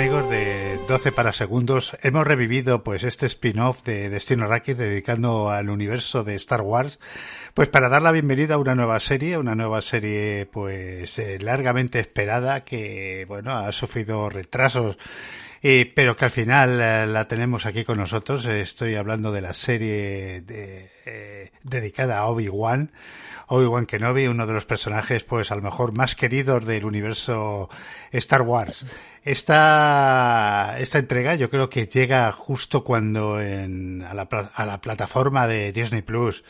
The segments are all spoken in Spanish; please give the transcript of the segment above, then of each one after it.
Amigos de 12 para segundos. Hemos revivido pues este spin-off de Destino Racket dedicando al universo de Star Wars, pues para dar la bienvenida a una nueva serie, una nueva serie pues eh, largamente esperada que bueno ha sufrido retrasos eh, pero que al final eh, la tenemos aquí con nosotros. Estoy hablando de la serie eh, dedicada a Obi-Wan. Obi-Wan Kenobi, uno de los personajes, pues a lo mejor más queridos del universo Star Wars. Esta, esta entrega yo creo que llega justo cuando en, a, la, a la plataforma de Disney Plus,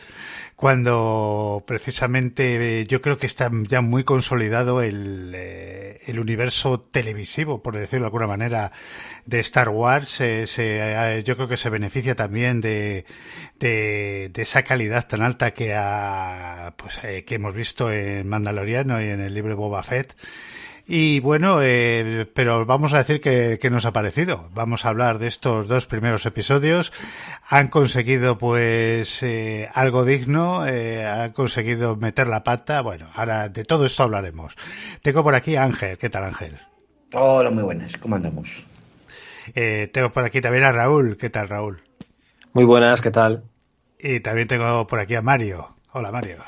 cuando precisamente yo creo que está ya muy consolidado el, eh, el universo televisivo, por decirlo de alguna manera, de Star Wars. Eh, se, yo creo que se beneficia también de, de, de esa calidad tan alta que, ha, pues, eh, que hemos visto en Mandaloriano y en el libro Boba Fett. Y bueno, eh, pero vamos a decir que, que, nos ha parecido. Vamos a hablar de estos dos primeros episodios. Han conseguido pues eh, algo digno, eh, han conseguido meter la pata. Bueno, ahora de todo esto hablaremos. Tengo por aquí a Ángel. ¿Qué tal Ángel? Hola, muy buenas. ¿Cómo andamos? Eh, tengo por aquí también a Raúl. ¿Qué tal Raúl? Muy buenas, ¿qué tal? Y también tengo por aquí a Mario. Hola Mario.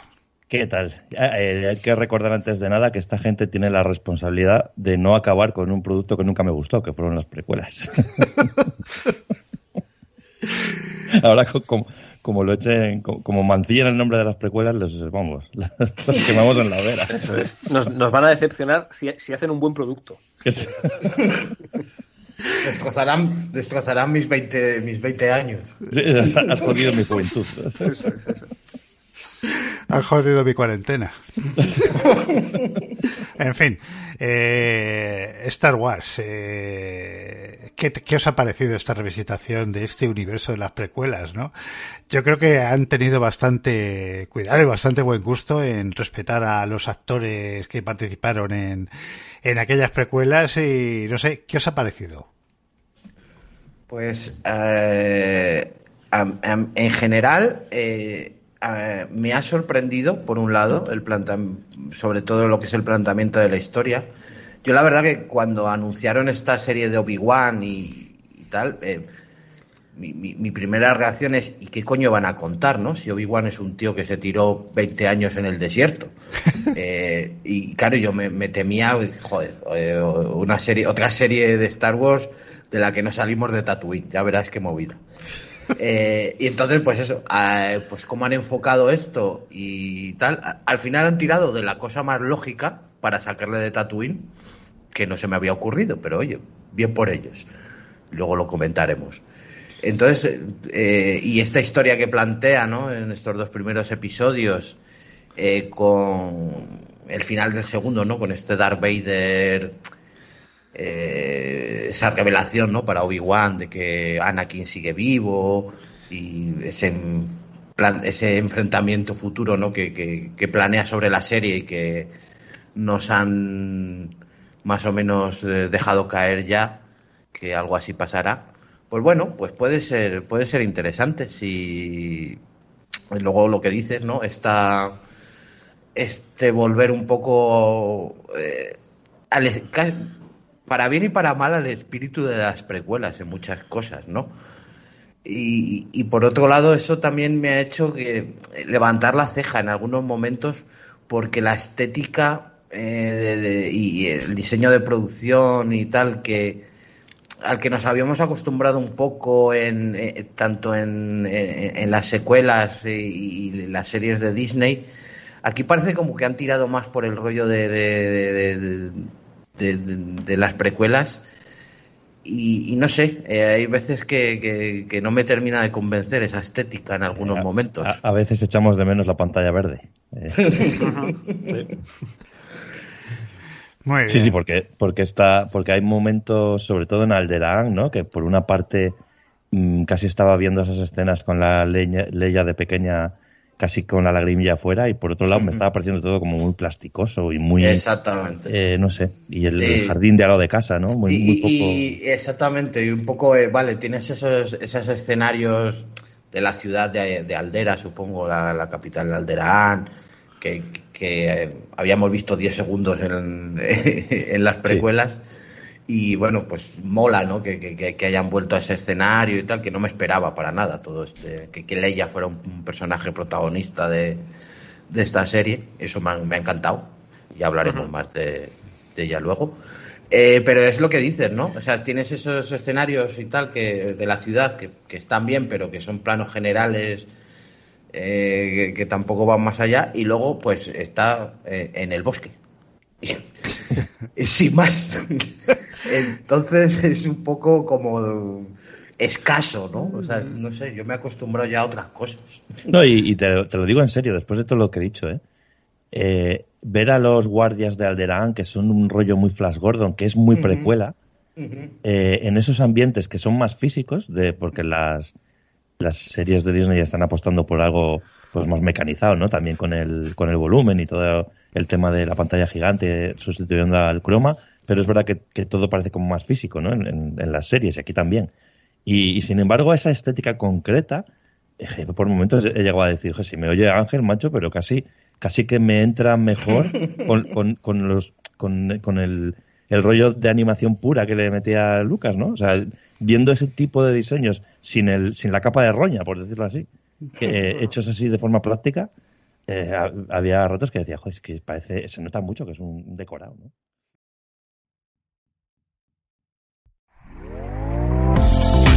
¿Qué tal? Eh, hay que recordar antes de nada que esta gente tiene la responsabilidad de no acabar con un producto que nunca me gustó, que fueron las precuelas. Ahora, como, como, lo echen, como, como mancillan el nombre de las precuelas, los, vamos, los quemamos en la hoguera. Nos, nos, van a decepcionar si, si, hacen un buen producto. destrozarán, destrozarán mis 20, mis 20 años. Sí, has jodido mi juventud. Eso, eso, eso. Han jodido mi cuarentena. en fin, eh, Star Wars. Eh, ¿qué, ¿qué, os ha parecido esta revisitación de este universo de las precuelas? ¿no? Yo creo que han tenido bastante cuidado y bastante buen gusto en respetar a los actores que participaron en, en aquellas precuelas y no sé, ¿qué os ha parecido? Pues eh, en general Me ha sorprendido, por un lado, el sobre todo lo que es el planteamiento de la historia. Yo la verdad que cuando anunciaron esta serie de Obi-Wan y, y, tal, eh, mi, mi, mi, primera reacción es ¿y qué coño van a contar, no? Si Obi-Wan es un tío que se tiró 20 años en el desierto. eh, y claro, yo me, me temía, joder, eh, una serie, otra serie de Star Wars de la que no salimos de Tatooine, ya verás qué movida. Eh, y entonces, pues eso, pues cómo han enfocado esto y tal, al final han tirado de la cosa más lógica para sacarle de Tatooine, que no se me había ocurrido, pero oye, bien por ellos. Luego lo comentaremos. Entonces, eh, y esta historia que plantea, ¿no? En estos dos primeros episodios, eh, con el final del segundo, ¿no? Con este Darth Vader eh, esa revelación ¿no? para Obi-Wan de que Anakin sigue vivo y ese, enfrentamiento futuro ¿no? que, planea sobre la serie y que nos han más o menos eh, dejado caer ya que algo así pasará pues bueno pues puede ser puede ser interesante si luego lo que dices no está este volver un poco eh, al, para bien y para mal al espíritu de las precuelas en muchas cosas, ¿no? Y, y, por otro lado, eso también me ha hecho que levantar la ceja en algunos momentos porque la estética eh, de, y el diseño de producción y tal que al que nos habíamos acostumbrado un poco en eh, tanto en, en, las secuelas y, y, las series de Disney aquí parece como que han tirado más por el rollo de, de de, de, de las precuelas. Y, y, no sé, eh, hay veces que, que, que, no me termina de convencer esa estética en algunos a, momentos. A, a, veces echamos de menos la pantalla verde. Eh. Muy bien. Sí, sí, porque, porque, está, porque hay momentos, sobre todo en Alderaan, ¿no? que por una parte mm, casi estaba viendo esas escenas con la leña, Leia de pequeña casi con la lagrimilla afuera y por otro lado me estaba pareciendo todo como muy plasticoso y muy Exactamente. eh, no sé y el, Sí. el jardín de al lado de casa no muy, y, muy poco y- exactamente, y un poco, eh, vale, tienes esos, esos escenarios de la ciudad de, de Aldera, supongo, la, la capital de Alderaan, que, que, eh, habíamos visto 10 segundos en, en las precuelas. Y bueno, pues mola, ¿no? Que, que- hayan vuelto a ese escenario y tal, que no me esperaba para nada todo este. Que, que Leia fuera un, un personaje protagonista de, de esta serie. Eso me ha, me ha encantado. Ya hablaremos más de, de ella luego. Eh, pero es lo que dices, ¿no? O sea, tienes esos escenarios y tal que de la ciudad que, que están bien, pero que son planos generales eh, que, que tampoco van más allá. Y luego, pues, está eh, en el bosque. Y sin más. Entonces es un poco como escaso, ¿no? O sea, no sé, yo me he acostumbrado ya a otras cosas. no y, y te, te lo digo en serio después de todo lo que he dicho eh Eh, ver a los guardias de Alderaan que son un rollo muy Flash Gordon que es muy precuela eh, en esos ambientes que son más físicos de porque las las series de Disney están apostando por algo pues más mecanizado, ¿no? También con el, con el volumen y todo el tema de la pantalla gigante sustituyendo al croma, pero es verdad que, que todo parece como más físico, ¿no? En, en- en las series y aquí también. Y, y, sin embargo, esa estética concreta, eh, por momentos he llegado a decir, "Je, si me oye Ángel, macho, pero casi, casi que me entra mejor con, con, con los, con, con el, el rollo de animación pura que le metía Lucas, ¿no? O sea, viendo ese tipo de diseños sin, el, sin la capa de roña, por decirlo así, que, eh, hechos así de forma práctica, eh, ha- había ratos que decía, joder, es que parece, se nota mucho que es un decorado, ¿no?